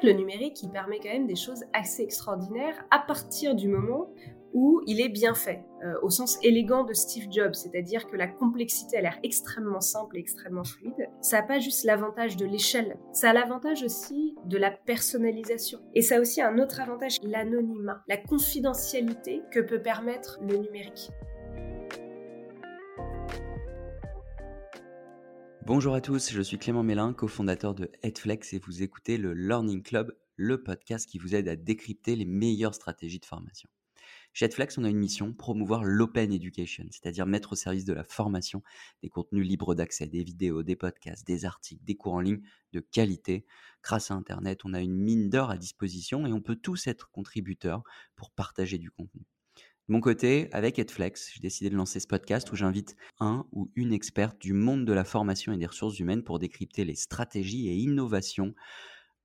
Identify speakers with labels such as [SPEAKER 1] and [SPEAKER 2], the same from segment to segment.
[SPEAKER 1] Le numérique, il permet quand même des choses assez extraordinaires à partir du moment où il est bien fait, euh, au sens élégant de Steve Jobs, c'est-à-dire que la complexité a l'air extrêmement simple et extrêmement fluide. Ça n'a pas juste l'avantage de l'échelle, ça a l'avantage aussi de la personnalisation. Et ça a aussi un autre avantage, l'anonymat, la confidentialité que peut permettre le numérique.
[SPEAKER 2] Bonjour à tous, je suis Clément Mélin, cofondateur de Headflex et vous écoutez le Learning Club, le podcast qui vous aide à décrypter les meilleures stratégies de formation. Chez Headflex, on a une mission, promouvoir l'open education, c'est-à-dire mettre au service de la formation des contenus libres d'accès, des vidéos, des podcasts, des articles, des cours en ligne de qualité. Grâce à Internet, on a une mine d'or à disposition et on peut tous être contributeurs pour partager du contenu. De mon côté, avec Edflex, j'ai décidé de lancer ce podcast où j'invite un ou une experte du monde de la formation et des ressources humaines pour décrypter les stratégies et innovations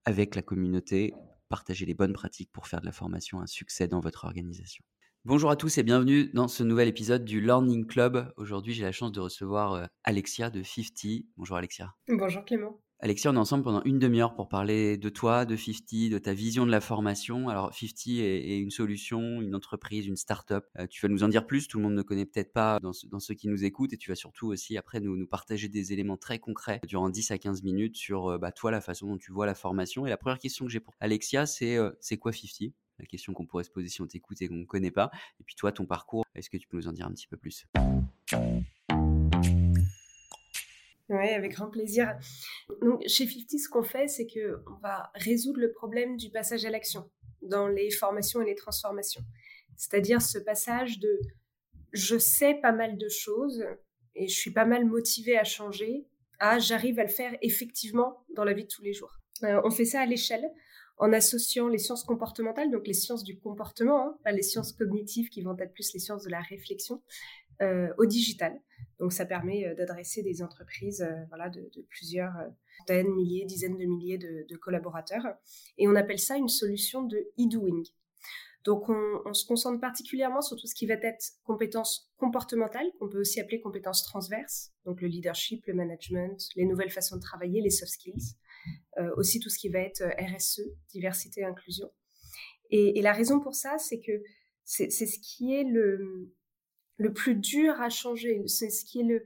[SPEAKER 2] avec la communauté, partager les bonnes pratiques pour faire de la formation un succès dans votre organisation. Bonjour à tous et bienvenue dans ce nouvel épisode du Learning Club. Aujourd'hui, j'ai la chance de recevoir euh, Alexia de 50. Bonjour Alexia.
[SPEAKER 1] Bonjour Clément.
[SPEAKER 2] Alexia, on est ensemble pendant une demi-heure pour parler de toi, de 50, de ta vision de la formation. Alors, 50 est, une solution, une entreprise, une start-up. Euh, tu vas nous en dire plus, tout le monde ne connaît peut-être pas dans, ceux qui nous écoutent, et tu vas surtout aussi après nous, nous partager des éléments très concrets durant 10 à 15 minutes sur euh, bah, toi, la façon dont tu vois la formation. Et la première question que j'ai pour Alexia, c'est euh, c'est quoi 50 la question qu'on pourrait se poser si on t'écoute et qu'on ne connaît pas. Et puis toi, ton parcours, est-ce que tu peux nous en dire un petit peu plus?
[SPEAKER 1] Oui, avec grand plaisir. Donc, chez 50, ce qu'on fait, c'est qu'on va résoudre le problème du passage à l'action dans les formations et les transformations. C'est-à-dire ce passage de je sais pas mal de choses et je suis pas mal motivée à changer à j'arrive à le faire effectivement dans la vie de tous les jours. Euh, on fait ça à l'échelle en associant les sciences comportementales, donc les sciences du comportement, hein, pas les sciences cognitives qui vont être plus les sciences de la réflexion, euh, au digital. Donc ça permet euh, d'adresser des entreprises euh, voilà, de, plusieurs euh, centaines, milliers, dizaines de milliers de, collaborateurs. Et on appelle ça une solution de e-doing. Donc on, se concentre particulièrement sur tout ce qui va être compétences comportementales, qu'on peut aussi appeler compétences transverses, donc le leadership, le management, les nouvelles façons de travailler, les soft skills, aussi tout ce qui va être RSE, diversité inclusion. et la raison pour ça, c'est que c'est ce qui est le, le plus dur à changer, c'est ce qui est le,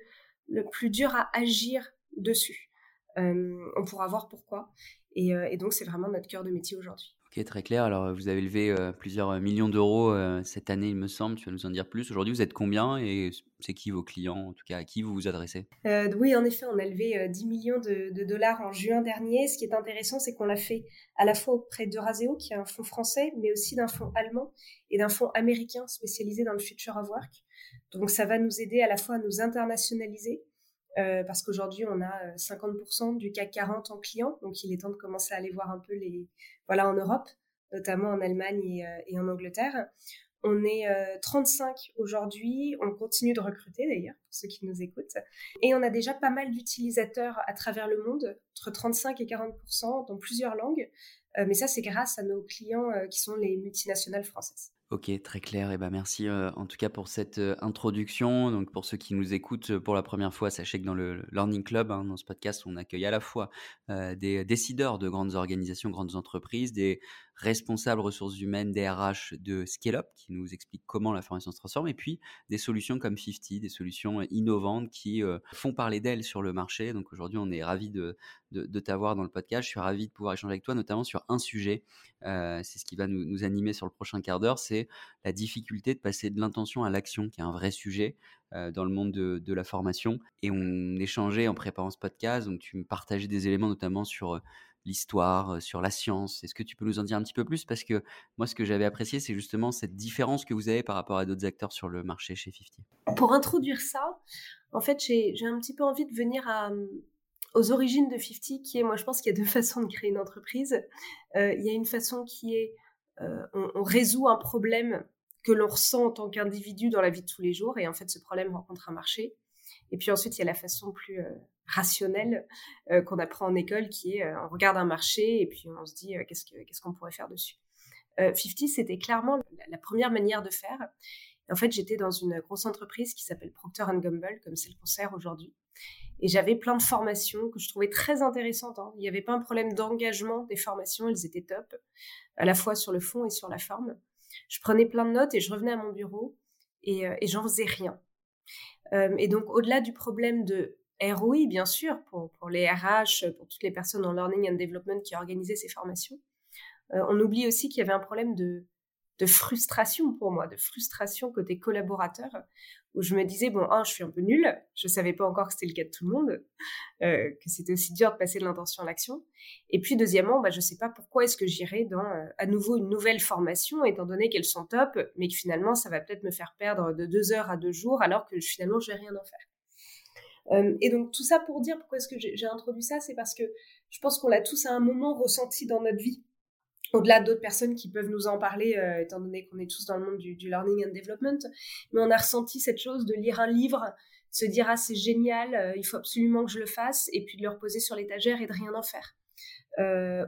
[SPEAKER 1] le, plus dur à agir dessus. Euh, on pourra voir pourquoi. Et, euh, et donc, c'est vraiment notre cœur de métier aujourd'hui.
[SPEAKER 2] Ok, très clair. Alors, vous avez levé euh, plusieurs millions d'euros cette année, il me semble. Tu vas nous en dire plus. Aujourd'hui, vous êtes combien et c'est qui vos clients, en tout cas, à qui vous vous adressez?
[SPEAKER 1] Oui, en effet, on a levé 10 millions de, de, dollars en juin dernier. Ce qui est intéressant, c'est qu'on l'a fait à la fois auprès de Raseo, qui est un fonds français, mais aussi d'un fonds allemand et d'un fonds américain spécialisé dans le Future of Work. Donc ça va nous aider à la fois à nous internationaliser, euh, parce qu'aujourd'hui on a 50% euh, du CAC 40 en clients, donc il est temps de commencer à aller voir un peu les, voilà, en Europe, notamment en Allemagne et, euh, en Angleterre. On est 35 aujourd'hui, on continue de recruter d'ailleurs, pour ceux qui nous écoutent. Et on a déjà pas mal d'utilisateurs à travers le monde, entre 35 et 40% dans plusieurs langues. mais ça, c'est grâce à nos clients qui sont les multinationales françaises.
[SPEAKER 2] Ok, très clair. Et ben merci euh, en tout cas pour cette euh, introduction. Donc pour ceux qui nous écoutent euh, pour la première fois, sachez que dans le Learning Club, hein, dans ce podcast, on accueille à la fois des décideurs de grandes organisations, grandes entreprises, des responsables ressources humaines, DRH de Scale Up, qui nous expliquent comment la formation se transforme, et puis des solutions comme 50, des solutions innovantes qui font parler d'elles sur le marché. Donc aujourd'hui, on est ravi de, de, t'avoir dans le podcast. Je suis ravi de pouvoir échanger avec toi, notamment sur un sujet. c'est ce qui va nous, animer sur le prochain quart d'heure, c'est la difficulté de passer de l'intention à l'action, qui est un vrai sujet. dans le monde de, de, la formation et on échangeait en préparant ce podcast donc tu me partageais des éléments notamment sur l'histoire, sur la science. Est-ce que tu peux nous en dire un petit peu plus? Parce que moi, ce que j'avais apprécié, c'est justement cette différence que vous avez par rapport à d'autres acteurs sur le marché chez 50.
[SPEAKER 1] Pour introduire ça, en fait, j'ai un petit peu envie de venir mmh, aux origines de 50, qui est, moi, je pense qu'il y a deux façons de créer une entreprise. il y a une façon qui est, on, résout un problème que l'on ressent en tant qu'individu dans la vie de tous les jours, et en fait, ce problème rencontre un marché. Et puis ensuite, il y a la façon plus rationnel euh, qu'on apprend en école, qui est euh, on regarde un marché et puis on se dit euh, qu'est-ce qu'on pourrait faire dessus. 50, c'était clairement la, première manière de faire. en fait, j'étais dans une grosse entreprise qui s'appelle Procter Gamble, comme c'est le concert aujourd'hui. Et j'avais plein de formations que je trouvais très intéressantes. Hein. Il n'y avait pas un problème d'engagement des formations, elles étaient top, à la fois sur le fond et sur la forme. Je prenais plein de notes et je revenais à mon bureau et, euh, j'en faisais rien. Euh, et donc, au-delà du problème de ROI, bien sûr, pour, les RH, pour toutes les personnes en learning and development qui organisaient ces formations, euh, on oublie aussi qu'il y avait un problème de, frustration pour moi, de frustration côté collaborateur, où je me disais, bon, un, je suis un peu nulle, je savais pas encore que c'était le cas de tout le monde, euh, que c'était aussi dur de passer de l'intention à l'action. Et puis, deuxièmement, bah, je sais pas pourquoi est-ce que j'irai dans euh, à nouveau une nouvelle formation, étant donné qu'elles sont top, mais que finalement, ça va peut-être me faire perdre de deux heures à deux jours, alors que finalement, je vais rien en faire. Euh, et donc, tout ça pour dire pourquoi est-ce que j'ai introduit ça, c'est parce que je pense qu'on l'a tous à un moment ressenti dans notre vie au-delà d'autres personnes qui peuvent nous en parler, euh, étant donné qu'on est tous dans le monde du, learning and development, mais on a ressenti cette chose de lire un livre, se dire ah c'est génial, euh, il faut absolument que je le fasse, et puis de le reposer sur l'étagère et de rien en faire,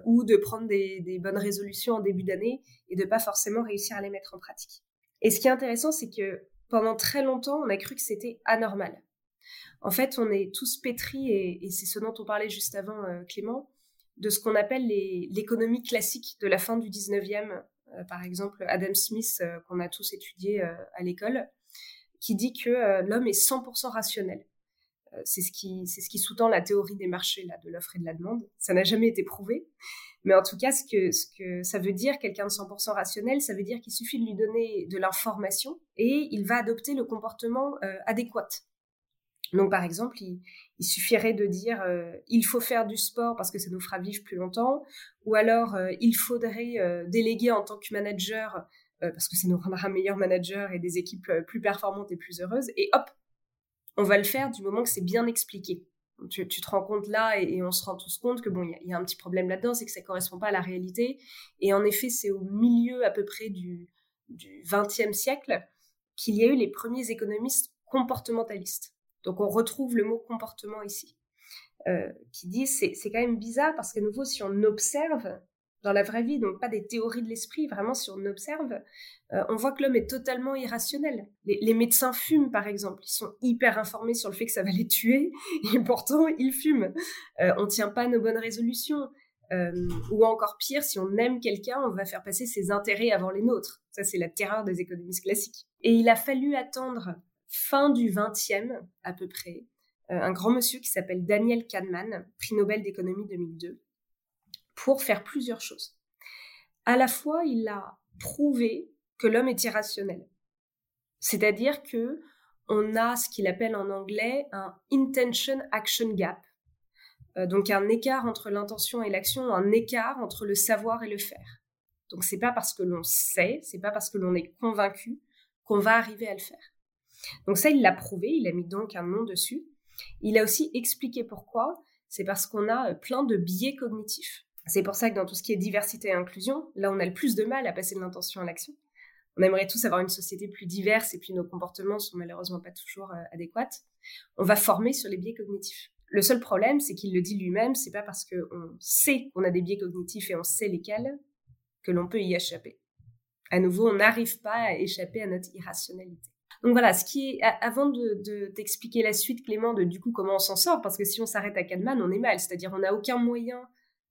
[SPEAKER 1] ou de prendre des, des, bonnes résolutions en début d'année et de pas forcément réussir à les mettre en pratique. Et ce qui est intéressant, c'est que pendant très longtemps, on a cru que c'était anormal. En fait, on est tous pétris, et, c'est ce dont on parlait juste avant, Clément, de ce qu'on appelle l'économie classique de la fin du 19e, euh, par exemple Adam Smith, euh, qu'on a tous étudié euh, à l'école, qui dit que l'homme est 100% rationnel. c'est ce qui, sous-tend la théorie des marchés là, de l'offre et de la demande. Ça n'a jamais été prouvé, mais en tout cas, ce que ça veut dire, quelqu'un de 100% rationnel, ça veut dire qu'il suffit de lui donner de l'information et il va adopter le comportement adéquat. Donc, par exemple, il, suffirait de dire euh, il faut faire du sport parce que ça nous fera vivre plus longtemps, ou alors euh, il faudrait euh, déléguer en tant que manager parce que ça nous rendra meilleur manager et des équipes plus performantes et plus heureuses. Et hop, on va le faire du moment que c'est bien expliqué. Tu, te rends compte là et, on se rend tous compte que bon, il y, a un petit problème là-dedans, c'est que ça correspond pas à la réalité. Et en effet, c'est au milieu à peu près du, du 20e siècle qu'il y a eu les premiers économistes comportementalistes donc on retrouve le mot comportement ici, euh, qui dit c'est quand même bizarre parce qu'à nouveau si on observe dans la vraie vie, donc pas des théories de l'esprit, vraiment si on observe, euh, on voit que l'homme est totalement irrationnel. Les, médecins fument par exemple, ils sont hyper informés sur le fait que ça va les tuer et pourtant ils fument. Euh, on tient pas nos bonnes résolutions. ou encore pire, si on aime quelqu'un, on va faire passer ses intérêts avant les nôtres. Ça, c'est la terreur des économistes classiques. Et il a fallu attendre fin du 20e à peu près, euh, un grand monsieur qui s'appelle Daniel Kahneman, prix Nobel d'économie 2002, pour faire plusieurs choses. À la fois, il a prouvé que l'homme est irrationnel. C'est-à-dire que on a ce qu'il appelle en anglais un intention action gap. Euh, donc un écart entre l'intention et l'action, un écart entre le savoir et le faire. Donc c'est pas parce que l'on sait, c'est pas parce que l'on est convaincu qu'on va arriver à le faire. Donc ça, il l'a prouvé, il a mis donc un nom dessus. Il a aussi expliqué pourquoi. C'est parce qu'on a euh, plein de biais cognitifs. C'est pour ça que dans tout ce qui est diversité et inclusion, là, on a le plus de mal à passer de l'intention à l'action. On aimerait tous avoir une société plus diverse et puis nos comportements sont malheureusement pas toujours euh, adéquats. On va former sur les biais cognitifs. Le seul problème, c'est qu'il le dit lui-même, c'est pas parce qu'on sait qu'on a des biais cognitifs et on sait lesquels que l'on peut y échapper. À nouveau, on n'arrive pas à échapper à notre irrationalité. Donc voilà, ce qui est, avant de, t'expliquer la suite, Clément, de du coup comment on s'en sort, parce que si on s'arrête à Kahneman, on est mal, c'est-à-dire on n'a aucun moyen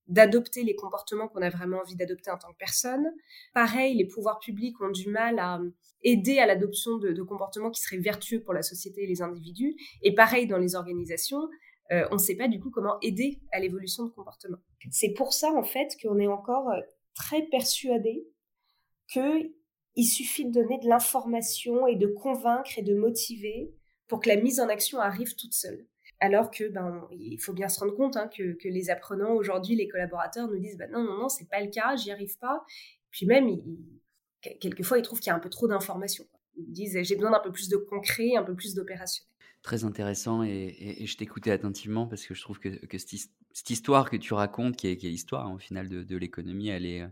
[SPEAKER 1] d'adopter les comportements qu'on a vraiment envie d'adopter en tant que personne. Pareil, les pouvoirs publics ont du mal à aider à l'adoption de, comportements qui seraient vertueux pour la société et les individus. Et pareil dans les organisations, euh, on ne sait pas du coup comment aider à l'évolution de comportement. C'est pour ça en fait qu'on est encore euh, très persuadé que il suffit de donner de l'information et de convaincre et de motiver pour que la mise en action arrive toute seule. Alors que, ben, il faut bien se rendre compte hein, que, les apprenants aujourd'hui, les collaborateurs nous disent, ben non, non, non, c'est pas le cas, j'y arrive pas. Puis même, quelquefois, ils trouvent qu'il y a un peu trop d'informations. Ils disent, j'ai besoin d'un peu plus de concret, un peu plus d'opérationnel
[SPEAKER 2] très intéressant et, je t'écoutais attentivement parce que je trouve que, cette, histoire que tu racontes, qui est, l'histoire hein, au final de, l'économie, elle est,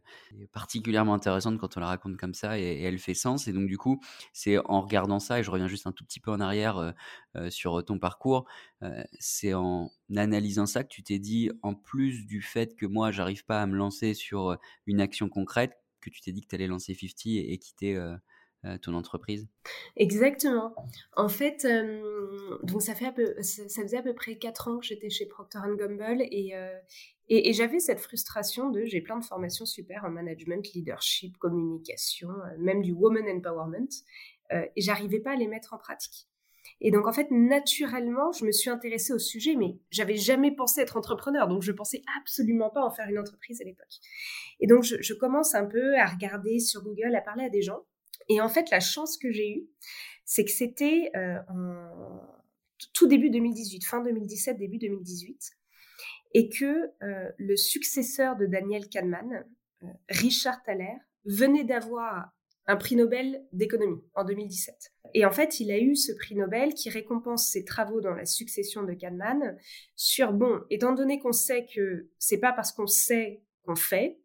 [SPEAKER 2] particulièrement intéressante quand on la raconte comme ça et, elle fait sens. Et donc du coup, c'est en regardant ça, et je reviens juste un tout petit peu en arrière euh, euh, sur ton parcours, euh, c'est en analysant ça que tu t'es dit, en plus du fait que moi, j'arrive pas à me lancer sur une action concrète, que tu t'es dit que tu allais lancer 50 et, quitter ton entreprise?
[SPEAKER 1] Exactement. En fait, donc ça, faisait à peu près 4 ans que j'étais chez Procter Gamble et, et, j'avais cette frustration de j'ai plein de formations super en management, leadership, communication, même du woman empowerment, et j'arrivais pas à les mettre en pratique. Et donc, en fait, naturellement, je me suis intéressée au sujet, mais j'avais jamais pensé être entrepreneur, donc je pensais absolument pas en faire une entreprise à l'époque. Et donc, je, commence un peu à regarder sur Google, à parler à des gens. Et en fait, la chance que j'ai eue, c'est que c'était euh, en tout début 2018, fin 2017, début 2018, et que euh, le successeur de Daniel Kahneman, euh, Richard Thaler, venait d'avoir un prix Nobel d'économie en 2017. Et en fait, il a eu ce prix Nobel qui récompense ses travaux dans la succession de Kahneman sur, bon, étant donné qu'on sait que c'est pas parce qu'on sait qu'on fait,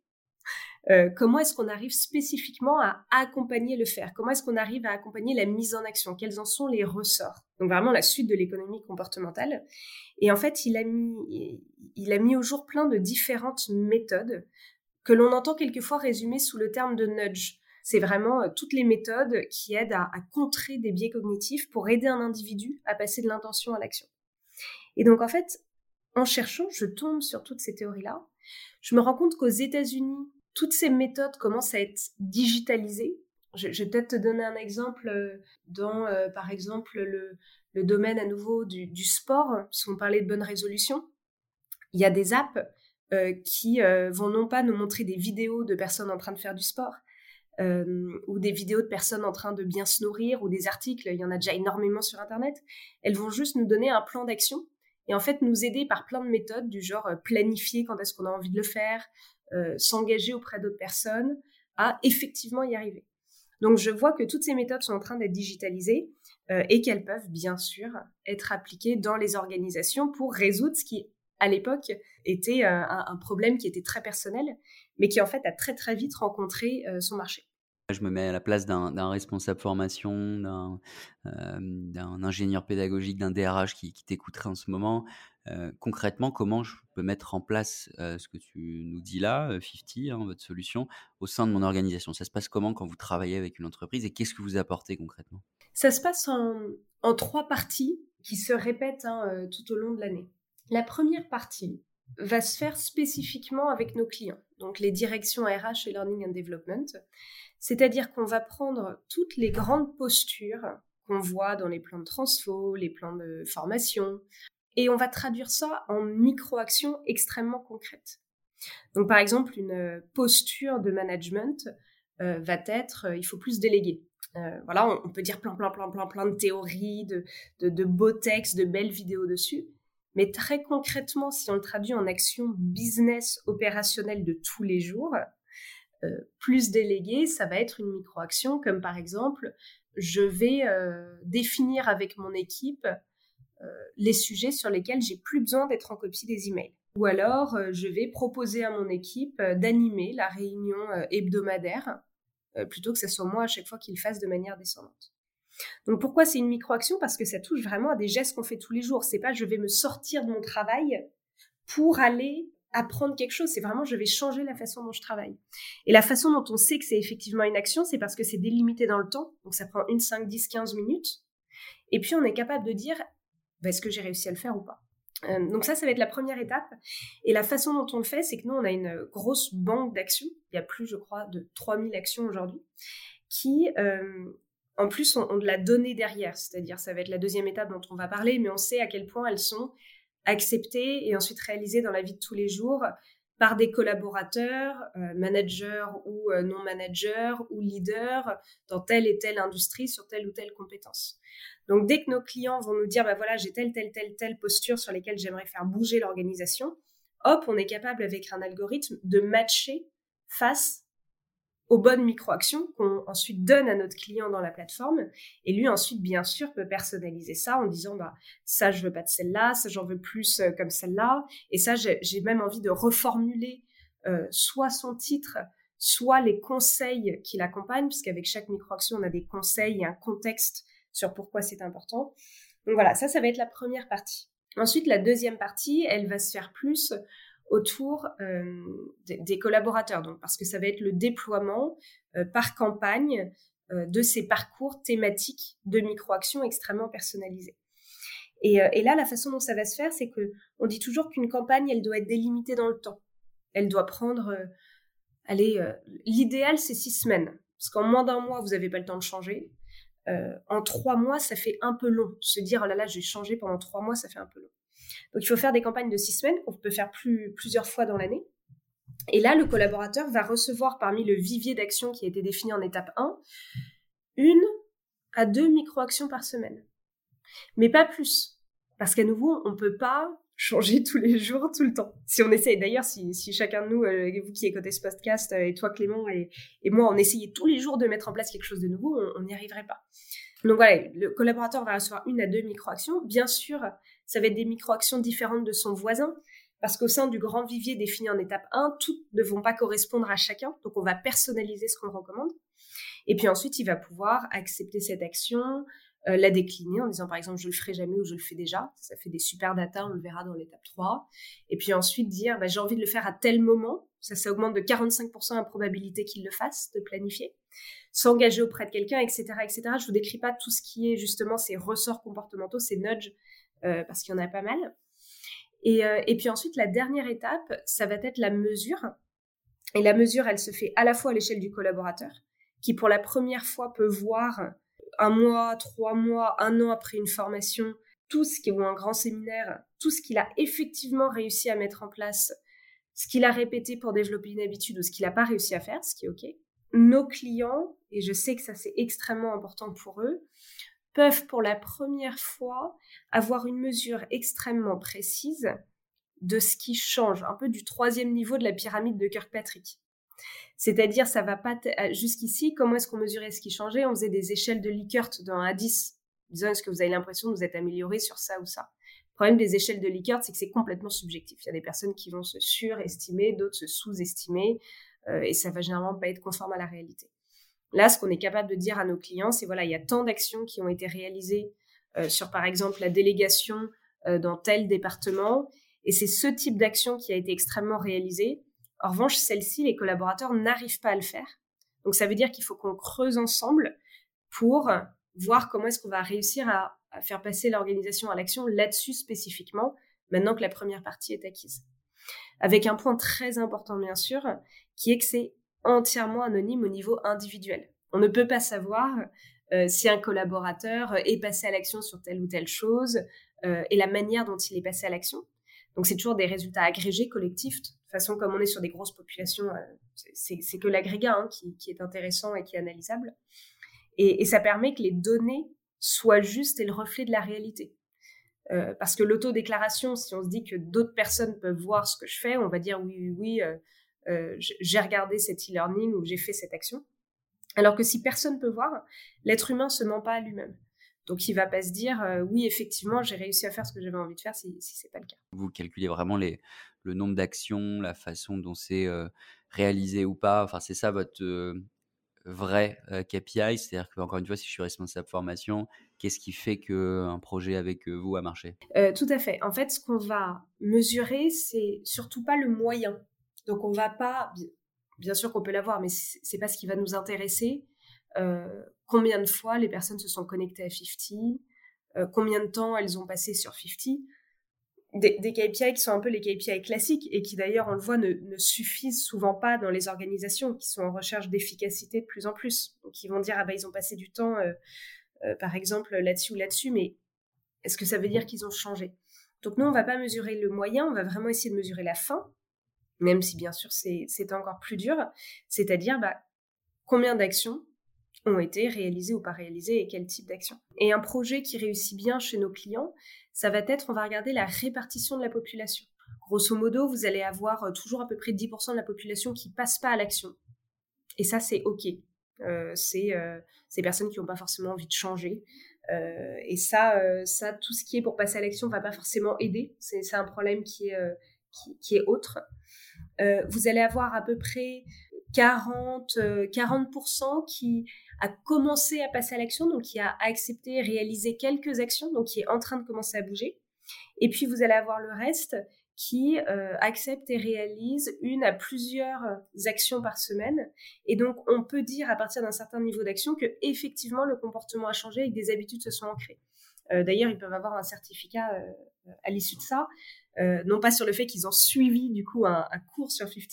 [SPEAKER 1] euh, comment est-ce qu'on arrive spécifiquement à accompagner le faire? Comment est-ce qu'on arrive à accompagner la mise en action? Quels en sont les ressorts? Donc vraiment la suite de l'économie comportementale. Et en fait, il a mis, il a mis au jour plein de différentes méthodes que l'on entend quelquefois résumées sous le terme de nudge. C'est vraiment euh, toutes les méthodes qui aident à, contrer des biais cognitifs pour aider un individu à passer de l'intention à l'action. Et donc en fait, en cherchant, je tombe sur toutes ces théories-là. Je me rends compte qu'aux États-Unis, toutes ces méthodes commencent à être digitalisées. Je, vais peut-être te donner un exemple euh, dans, euh, par exemple, le, domaine à nouveau du, sport, si on parlait de bonne résolution. Il y a des apps qui vont non pas nous montrer des vidéos de personnes en train de faire du sport, euh, ou des vidéos de personnes en train de bien se nourrir, ou des articles, il y en a déjà énormément sur Internet, elles vont juste nous donner un plan d'action et en fait nous aider par plein de méthodes du genre euh, planifier quand est-ce qu'on a envie de le faire, euh, s'engager auprès d'autres personnes, à effectivement y arriver. Donc je vois que toutes ces méthodes sont en train d'être digitalisées et qu'elles peuvent bien sûr être appliquées dans les organisations pour résoudre ce qui à l'époque était un, problème qui était très personnel, mais qui en fait a très très vite rencontré son marché.
[SPEAKER 2] Je me mets à la place d'un responsable formation, d'un ingénieur pédagogique, d'un DRH qui, t'écouterait en ce moment. Concrètement, comment je peux mettre en place ce que tu nous dis là, 50, hein, votre solution, au sein de mon organisation? Ça se passe comment quand vous travaillez avec une entreprise et qu'est-ce que vous apportez concrètement?
[SPEAKER 1] Ça se passe en, trois parties qui se répètent hein, tout au long de l'année. La première partie va se faire spécifiquement avec nos clients, donc les directions RH et Learning and Development. C'est-à-dire qu'on va prendre toutes les grandes postures qu'on voit dans les plans de transfo, les plans de formation, et on va traduire ça en micro-actions extrêmement concrètes. Donc par exemple, une posture de management euh, va être euh, il faut plus déléguer. Euh, voilà, on, peut dire plein, plein, plein, plein, plein de théories, de, de beaux textes, de belles vidéos dessus. Mais très concrètement, si on le traduit en action business opérationnelle de tous les jours, euh, plus délégué, ça va être une micro-action, comme par exemple, je vais euh, définir avec mon équipe euh, les sujets sur lesquels j'ai plus besoin d'être en copie des emails. Ou alors, je vais proposer à mon équipe d'animer la réunion hebdomadaire, plutôt que ce soit moi à chaque fois qu'il fasse de manière descendante. Donc pourquoi c'est une micro-action? Parce que ça touche vraiment à des gestes qu'on fait tous les jours. C'est pas je vais me sortir de mon travail pour aller apprendre quelque chose, c'est vraiment je vais changer la façon dont je travaille. Et la façon dont on sait que c'est effectivement une action, c'est parce que c'est délimité dans le temps, donc ça prend une, 5, 10, 15 minutes. Et puis on est capable de dire, bah, est-ce que j'ai réussi à le faire ou pas? Euh, donc ça, ça va être la première étape. Et la façon dont on le fait, c'est que nous, on a une grosse banque d'actions. Il y a plus, je crois, de 3000 actions aujourd'hui, qui, euh, en plus, ont, ont, de la donnée derrière. C'est-à-dire, ça va être la deuxième étape dont on va parler, mais on sait à quel point elles sont accepté et ensuite réalisé dans la vie de tous les jours par des collaborateurs, euh, managers ou euh, non managers ou leaders dans telle et telle industrie sur telle ou telle compétence. Donc dès que nos clients vont nous dire bah voilà j'ai telle telle telle telle posture sur lesquelles j'aimerais faire bouger l'organisation, hop on est capable avec un algorithme de matcher face aux bonnes micro-actions qu'on ensuite donne à notre client dans la plateforme. Et lui, ensuite, bien sûr, peut personnaliser ça en disant, bah, ça, je veux pas de celle-là, ça, j'en veux plus euh, comme celle-là. Et ça, j'ai même envie de reformuler euh, soit son titre, soit les conseils qui l'accompagnent, puisqu'avec chaque micro-action, on a des conseils et un contexte sur pourquoi c'est important. Donc voilà, ça, ça va être la première partie. Ensuite, la deuxième partie, elle va se faire plus autour euh, des, collaborateurs. Donc, parce que ça va être le déploiement euh, par campagne de ces parcours thématiques de micro-actions extrêmement personnalisés. Et, là, la façon dont ça va se faire, c'est que on dit toujours qu'une campagne, elle doit être délimitée dans le temps. Elle doit prendre, allez, l'idéal, c'est six semaines. Parce qu'en moins d'un mois, vous n'avez pas le temps de changer. Euh, en trois mois, ça fait un peu long. Se dire, oh là là, j'ai changé pendant trois mois, ça fait un peu long. Donc, il faut faire des campagnes de six semaines qu'on peut faire plus, plusieurs fois dans l'année. Et là, le collaborateur va recevoir parmi le vivier d'actions qui a été défini en étape 1, une à deux micro-actions par semaine. Mais pas plus. Parce qu'à nouveau, on ne peut pas changer tous les jours, tout le temps. Si on essaye, d'ailleurs, si, chacun de nous, euh, vous qui écoutez ce podcast, euh, et toi Clément et, moi, on essayait tous les jours de mettre en place quelque chose de nouveau, on n'y arriverait pas. Donc voilà, le collaborateur va recevoir une à deux micro-actions. Bien sûr, ça va être des micro-actions différentes de son voisin, parce qu'au sein du grand vivier défini en étape 1, toutes ne vont pas correspondre à chacun, donc on va personnaliser ce qu'on recommande. Et puis ensuite, il va pouvoir accepter cette action, euh, la décliner en disant par exemple je le ferai jamais ou je le fais déjà. Ça fait des super data, on le verra dans l'étape 3. Et puis ensuite dire bah, j'ai envie de le faire à tel moment. Ça, ça augmente de 45% la probabilité qu'il le fasse, de planifier. S'engager auprès de quelqu'un, etc., etc. Je vous décris pas tout ce qui est justement ces ressorts comportementaux, ces nudges, parce qu'il y en a pas mal. Et, euh, et puis ensuite, la dernière étape, ça va être la mesure. Et la mesure, elle se fait à la fois à l'échelle du collaborateur, qui pour la première fois peut voir un mois, trois mois, un an après une formation, tout ce qui ou un grand séminaire, tout ce qu'il a effectivement réussi à mettre en place, ce qu'il a répété pour développer une habitude ou ce qu'il n'a pas réussi à faire, ce qui est OK. Nos clients, et je sais que ça c'est extrêmement important pour eux, peuvent pour la première fois avoir une mesure extrêmement précise de ce qui change, un peu du troisième niveau de la pyramide de Kirkpatrick. C'est-à-dire, ça va pas euh, jusqu'ici. Comment est-ce qu'on mesurait ce qui changeait? On faisait des échelles de Likert d'un 1 à 10, disant est-ce que vous avez l'impression de vous être amélioré sur ça ou ça? Le problème des échelles de Likert, c'est que c'est complètement subjectif. Il y a des personnes qui vont se surestimer, d'autres se sous-estimer, euh, et ça va généralement pas être conforme à la réalité. Là, ce qu'on est capable de dire à nos clients, c'est voilà, il y a tant d'actions qui ont été réalisées euh, sur, par exemple, la délégation dans tel département, et c'est ce type d'action qui a été extrêmement réalisé. En revanche, celle-ci, les collaborateurs n'arrivent pas à le faire. Donc ça veut dire qu'il faut qu'on creuse ensemble pour voir comment est-ce qu'on va réussir à, faire passer l'organisation à l'action là-dessus spécifiquement, maintenant que la première partie est acquise. Avec un point très important, bien sûr, qui est que c'est entièrement anonyme au niveau individuel. On ne peut pas savoir euh, si un collaborateur est passé à l'action sur telle ou telle chose euh, et la manière dont il est passé à l'action. Donc c'est toujours des résultats agrégés, collectifs. De façon, comme on est sur des grosses populations, euh, c'est que l'agrégat hein, qui, est intéressant et qui est analysable. Et, ça permet que les données soient justes et le reflet de la réalité. Euh, parce que l'autodéclaration, si on se dit que d'autres personnes peuvent voir ce que je fais, on va dire oui, oui, oui, euh, j'ai regardé cet e-learning ou j'ai fait cette action. Alors que si personne peut voir, l'être humain se ment pas à lui-même. Donc il va pas se dire euh, oui effectivement j'ai réussi à faire ce que j'avais envie de faire si, si c'est pas le cas.
[SPEAKER 2] Vous calculez vraiment les, le nombre d'actions, la façon dont c'est euh, réalisé ou pas. Enfin c'est ça votre euh, vrai KPI, c'est-à-dire que encore une fois si je suis responsable formation, qu'est-ce qui fait qu'un projet avec vous a marché?
[SPEAKER 1] Tout à fait. En fait ce qu'on va mesurer c'est surtout pas le moyen. Donc on va pas bien sûr qu'on peut l'avoir mais c'est pas ce qui va nous intéresser. Euh, combien de fois les personnes se sont connectées à 50, euh, combien de temps elles ont passé sur 50. Des, KPI qui sont un peu les KPI classiques et qui d'ailleurs, on le voit, ne, suffisent souvent pas dans les organisations qui sont en recherche d'efficacité de plus en plus. Donc, ils vont dire, ah bah, ils ont passé du temps, euh, par exemple, là-dessus ou là-dessus, mais est-ce que ça veut dire qu'ils ont changé? Donc, nous, on va pas mesurer le moyen, on va vraiment essayer de mesurer la fin, même si, bien sûr, c'est encore plus dur. C'est-à-dire, bah, combien d'actions ont été réalisés ou pas réalisés et quel type d'action. Et un projet qui réussit bien chez nos clients, ça va être, on va regarder la répartition de la population. Grosso modo, vous allez avoir euh, toujours à peu près 10% de la population qui passe pas à l'action. Et ça, c'est OK. Euh, c'est euh, ces personnes qui n'ont pas forcément envie de changer. et ça, ça, tout ce qui est pour passer à l'action va pas forcément aider. C'est un problème qui est, qui est autre. Vous allez avoir à peu près 40, 40% qui a commencé à passer à l'action, donc qui a accepté, réalisé quelques actions, donc qui est en train de commencer à bouger. Et puis vous allez avoir le reste qui euh, acceptent et réalisent une à plusieurs actions par semaine. Et donc, on peut dire à partir d'un certain niveau d'action que effectivement le comportement a changé et que des habitudes se sont ancrées. Euh, d'ailleurs, ils peuvent avoir un certificat à l'issue de ça, non pas sur le fait qu'ils ont suivi du coup un, cours sur 50,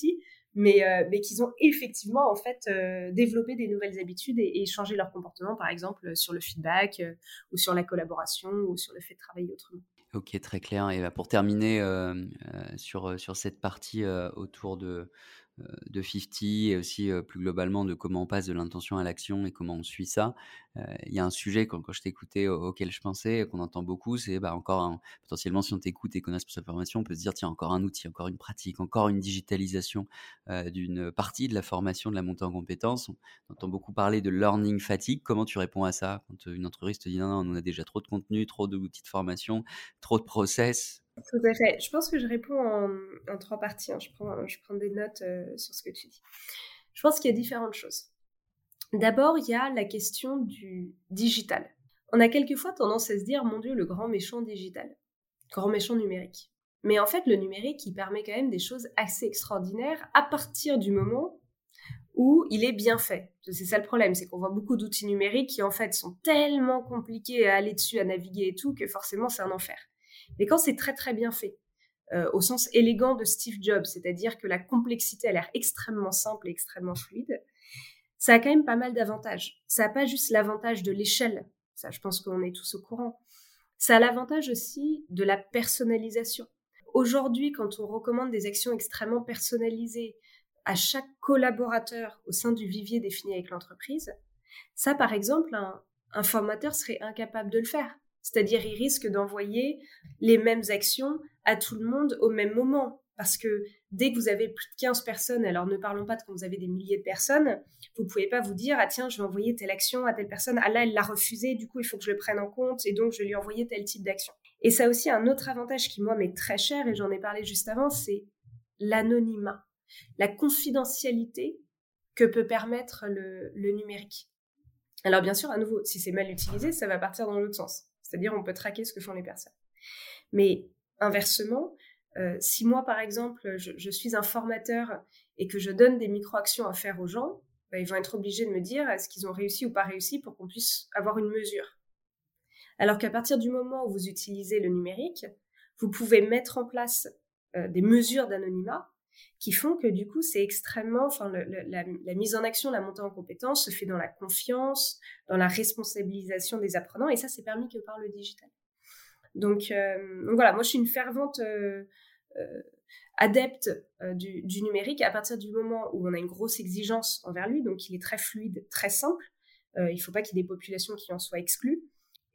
[SPEAKER 1] mais, euh, mais qu'ils ont effectivement en fait euh, développé des nouvelles habitudes et, changé leur comportement, par exemple sur le feedback euh, ou sur la collaboration ou sur le fait de travailler autrement.
[SPEAKER 2] Ok, très clair. Et bah, pour terminer sur, sur cette partie autour de, euh, de 50 et aussi euh, plus globalement de comment on passe de l'intention à l'action et comment on suit ça. Euh, il y a un sujet quand, quand je t'écoutais auquel je pensais, qu'on entend beaucoup, c'est bah, encore potentiellement si on t'écoute et qu'on a cette formation, on peut se dire tiens encore un outil, encore une pratique, encore une digitalisation d'une partie de la formation, de la montée en compétences. On entend beaucoup parler de learning fatigue. Comment tu réponds à ça quand une entreprise te dit non, non, on a déjà trop de contenu, trop d'outils de formation, trop de process
[SPEAKER 1] tout à fait. Je pense que je réponds en, trois parties. Hein. Je, prends, des notes euh, sur ce que tu dis. Je pense qu'il y a différentes choses. D'abord, il y a la question du digital. On a quelquefois tendance à se dire, mon Dieu, le grand méchant digital, grand méchant numérique. Mais en fait, le numérique, il permet quand même des choses assez extraordinaires à partir du moment où il est bien fait. C'est ça le problème, c'est qu'on voit beaucoup d'outils numériques qui en fait sont tellement compliqués à aller dessus, à naviguer et tout, que forcément c'est un enfer. Mais quand c'est très très bien fait, euh, au sens élégant de Steve Jobs, c'est-à-dire que la complexité a l'air extrêmement simple et extrêmement fluide, ça a quand même pas mal d'avantages. Ça n'a pas juste l'avantage de l'échelle, ça je pense qu'on est tous au courant. Ça a l'avantage aussi de la personnalisation. Aujourd'hui, quand on recommande des actions extrêmement personnalisées à chaque collaborateur au sein du vivier défini avec l'entreprise, ça par exemple, un formateur serait incapable de le faire. C'est-à-dire, il risque d'envoyer les mêmes actions à tout le monde au même moment. Parce que dès que vous avez plus de 15 personnes, alors ne parlons pas de quand vous avez des milliers de personnes, vous ne pouvez pas vous dire, ah tiens, je vais envoyer telle action à telle personne, ah là, elle l'a refusé, du coup, il faut que je le prenne en compte, et donc je vais lui envoyer tel type d'action. Et ça aussi un autre avantage qui, moi, m'est très cher, et j'en ai parlé juste avant, c'est l'anonymat, la confidentialité que peut permettre le numérique. Alors bien sûr, à nouveau, si c'est mal utilisé, ça va partir dans l'autre sens. C'est-à-dire, on peut traquer ce que font les personnes. Mais inversement, euh, si moi, par exemple, je, suis un formateur et que je donne des micro-actions à faire aux gens, bah, ils vont être obligés de me dire est-ce qu'ils ont réussi ou pas réussi pour qu'on puisse avoir une mesure? Alors qu'à partir du moment où vous utilisez le numérique, vous pouvez mettre en place euh, des mesures d'anonymat qui font que du coup c'est extrêmement, enfin la, mise en action, la montée en compétence se fait dans la confiance, dans la responsabilisation des apprenants et ça c'est permis que par le digital. Donc, euh, voilà, moi je suis une fervente euh, euh, adepte du, du, numérique à partir du moment où on a une grosse exigence envers lui, donc il est très fluide, très simple. il ne faut pas qu'il y ait des populations qui en soient exclues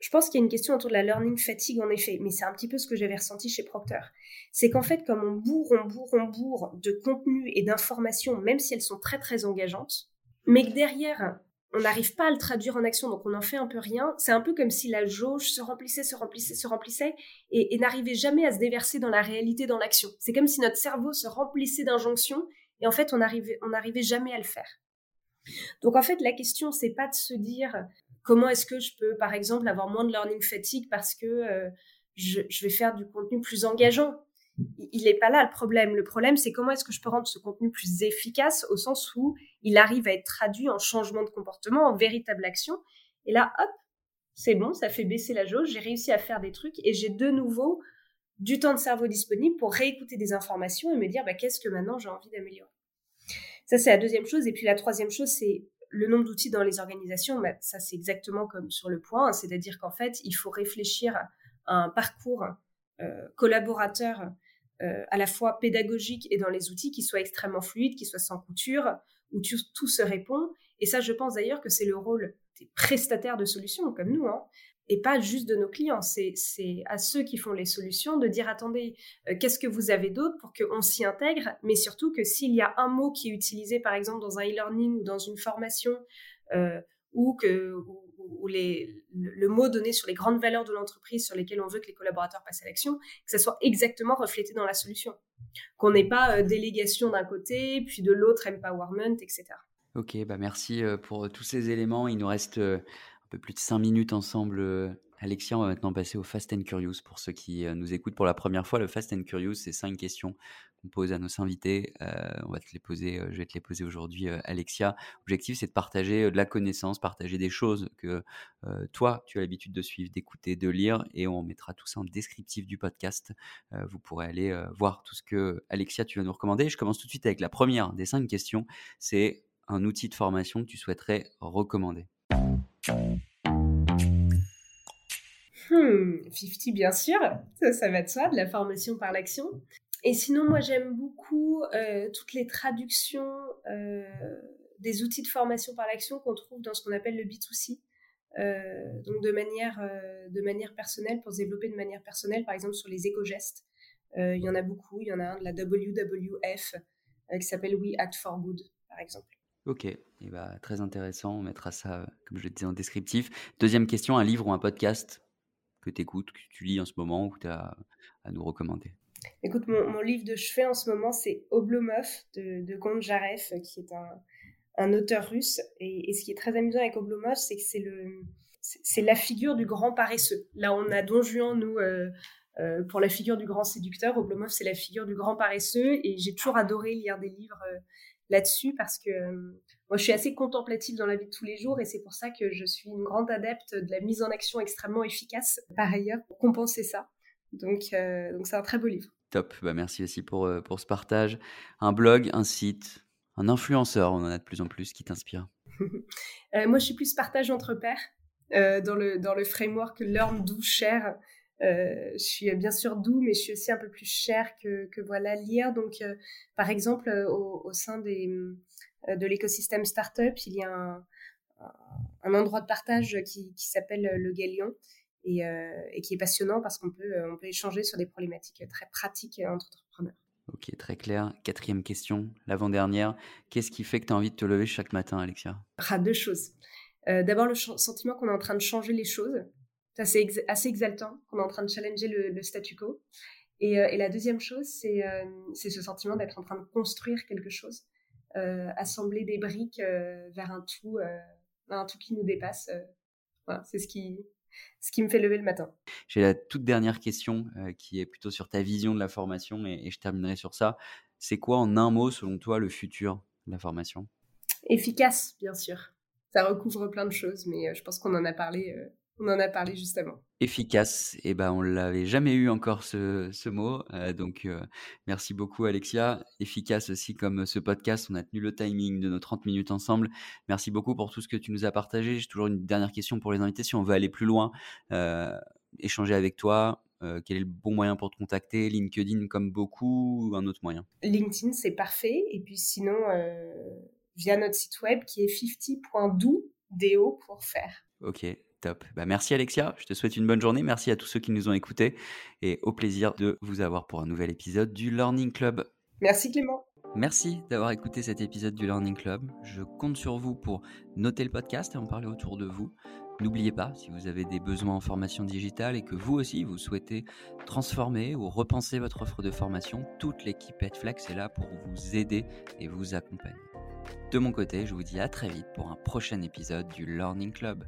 [SPEAKER 1] je pense qu'il y a une question autour de la learning fatigue en effet, mais c'est un petit peu ce que j'avais ressenti chez Procter. C'est qu'en fait, comme on bourre, on bourre, on bourre de contenu et d'informations, même si elles sont très très engageantes, mais que derrière, on n'arrive pas à le traduire en action, donc on n'en fait un peu rien. C'est un peu comme si la jauge se remplissait, se remplissait, se remplissait, et, n'arrivait jamais à se déverser dans la réalité, dans l'action. C'est comme si notre cerveau se remplissait d'injonctions, et en fait, on n'arrivait on n'arrivait jamais à le faire. Donc en fait, la question, c'est pas de se dire Comment est-ce que je peux, par exemple, avoir moins de learning fatigue parce que euh, je, vais faire du contenu plus engageant? Il n'est pas là le problème. Le problème, c'est comment est-ce que je peux rendre ce contenu plus efficace au sens où il arrive à être traduit en changement de comportement, en véritable action. Et là, hop, c'est bon, ça fait baisser la jauge, j'ai réussi à faire des trucs et j'ai de nouveau du temps de cerveau disponible pour réécouter des informations et me dire bah, qu'est-ce que maintenant j'ai envie d'améliorer? Ça, c'est la deuxième chose. Et puis la troisième chose, c'est le nombre d'outils dans les organisations, bah, ça c'est exactement comme sur le point, c'est-à-dire qu'en fait, il faut réfléchir à un parcours euh, collaborateur euh, à la fois pédagogique et dans les outils qui soit extrêmement fluide, qui soit sans couture, où tout, se répond. Et ça, je pense d'ailleurs que c'est le rôle des prestataires de solutions comme nous, hein, et pas juste de nos clients. C'est à ceux qui font les solutions de dire attendez, euh, qu'est-ce que vous avez d'autre pour qu'on s'y intègre, mais surtout que s'il y a un mot qui est utilisé par exemple dans un e-learning ou dans une formation, euh, ou que le mot donné sur les grandes valeurs de l'entreprise sur lesquelles on veut que les collaborateurs passent à l'action, que ça soit exactement reflété dans la solution. Qu'on n'ait pas euh, délégation d'un côté, puis de l'autre empowerment, etc.
[SPEAKER 2] Ok, bah merci pour tous ces éléments. Il nous reste plus de cinq minutes ensemble euh, Alexia, on va maintenant passer au Fast and Curious. Pour ceux qui euh, nous écoutent pour la première fois, le Fast and Curious, c'est cinq questions qu'on pose à nos invités. Euh, on va te les poser, je vais te les poser aujourd'hui, Alexia. L'objectif, c'est de partager de la connaissance, partager des choses que toi, tu as l'habitude de suivre, d'écouter, de lire, et on mettra tout ça en descriptif du podcast. vous pourrez aller voir tout ce que Alexia, tu vas nous recommander. Je commence tout de suite avec la première des cinq questions. C'est un outil de formation que tu souhaiterais recommander.
[SPEAKER 1] Hmm, 50 bien sûr, ça, va de soi, de la formation par l'action. Et sinon, moi j'aime beaucoup euh, toutes les traductions euh, des outils de formation par l'action qu'on trouve dans ce qu'on appelle le B2C. Euh, donc de manière, de manière personnelle, pour se développer de manière personnelle, par exemple sur les éco-gestes. il y en a beaucoup, il y en a un de la WWF qui s'appelle We Act for Good, par exemple.
[SPEAKER 2] Ok, et bah, très intéressant, on mettra ça, comme je le disais, en descriptif. Deuxième question, un livre ou un podcast que tu écoutes, que tu lis en ce moment ou que tu as à nous recommander?
[SPEAKER 1] Écoute, mon, livre de chevet en ce moment, c'est Oblomov de, de qui est un, auteur russe. Et, ce qui est très amusant avec Oblomov, c'est que c'est la figure du grand paresseux. Là, on a Don Juan, nous, euh, euh, pour la figure du grand séducteur. Oblomov, c'est la figure du grand paresseux. Et j'ai toujours adoré lire des livres euh, là-dessus parce que moi, je suis assez contemplative dans la vie de tous les jours et c'est pour ça que je suis une grande adepte de la mise en action extrêmement efficace, par ailleurs, pour compenser ça. Donc, euh, donc c'est un très beau livre.
[SPEAKER 2] Top, bah merci aussi pour, euh, pour ce partage. Un blog, un site, un influenceur, on en a de plus en plus qui t'inspire.
[SPEAKER 1] Euh, moi, je suis plus partage entre pairs dans, le, dans le framework Learn, Do, Share. Je suis bien sûr doux, mais je suis aussi un peu plus cher que, que voilà lire. Donc, par exemple, au, au sein des, euh, de l'écosystème startup, il y a un, endroit de partage qui, s'appelle le Galion euh, et, qui est passionnant parce qu'on peut, on peut échanger sur des problématiques très pratiques entre entrepreneurs.
[SPEAKER 2] Ok, très clair. Quatrième question, l'avant-dernière. Qu'est-ce qui fait que tu as envie de te lever chaque matin, Alexia?
[SPEAKER 1] Ah, Deux choses. Euh, d'abord, le sentiment qu'on est en train de changer les choses. C'est assez, exaltant, qu'on est en train de challenger le, statu quo. Et, la deuxième chose, c'est ce sentiment d'être en train de construire quelque chose. Euh, assembler des briques euh, vers un tout, euh, un tout qui nous dépasse. Voilà, c'est ce qui, ce qui me fait lever le matin.
[SPEAKER 2] J'ai la toute dernière question qui est plutôt sur ta vision de la formation et, je terminerai sur ça. C'est quoi en un mot selon toi le futur de la formation?
[SPEAKER 1] Efficace, bien sûr. Ça recouvre plein de choses, mais je pense qu'on en a parlé on en a parlé justement.
[SPEAKER 2] Efficace, et eh ben on l'avait jamais eu encore ce, mot, euh, donc euh, merci beaucoup Alexia. Efficace aussi comme ce podcast, on a tenu le timing de nos 30 minutes ensemble. Merci beaucoup pour tout ce que tu nous as partagé. J'ai toujours une dernière question pour les invités, si on veut aller plus loin, euh, échanger avec toi, quel est le bon moyen pour te contacter? LinkedIn comme beaucoup ou un autre moyen?
[SPEAKER 1] LinkedIn, c'est parfait. Et puis sinon, via notre site web qui est 50.do pour faire.
[SPEAKER 2] Ok, Top. Bah, merci Alexia, je te souhaite une bonne journée. Merci à tous ceux qui nous ont écoutés et au plaisir de vous avoir pour un nouvel épisode du Learning Club.
[SPEAKER 1] Merci Clément.
[SPEAKER 2] Merci d'avoir écouté cet épisode du Learning Club. Je compte sur vous pour noter le podcast et en parler autour de vous. N'oubliez pas, si vous avez des besoins en formation digitale et que vous aussi vous souhaitez transformer ou repenser votre offre de formation, toute l'équipe Edflex est là pour vous aider et vous accompagner. De mon côté, je vous dis à très vite pour un prochain épisode du Learning Club.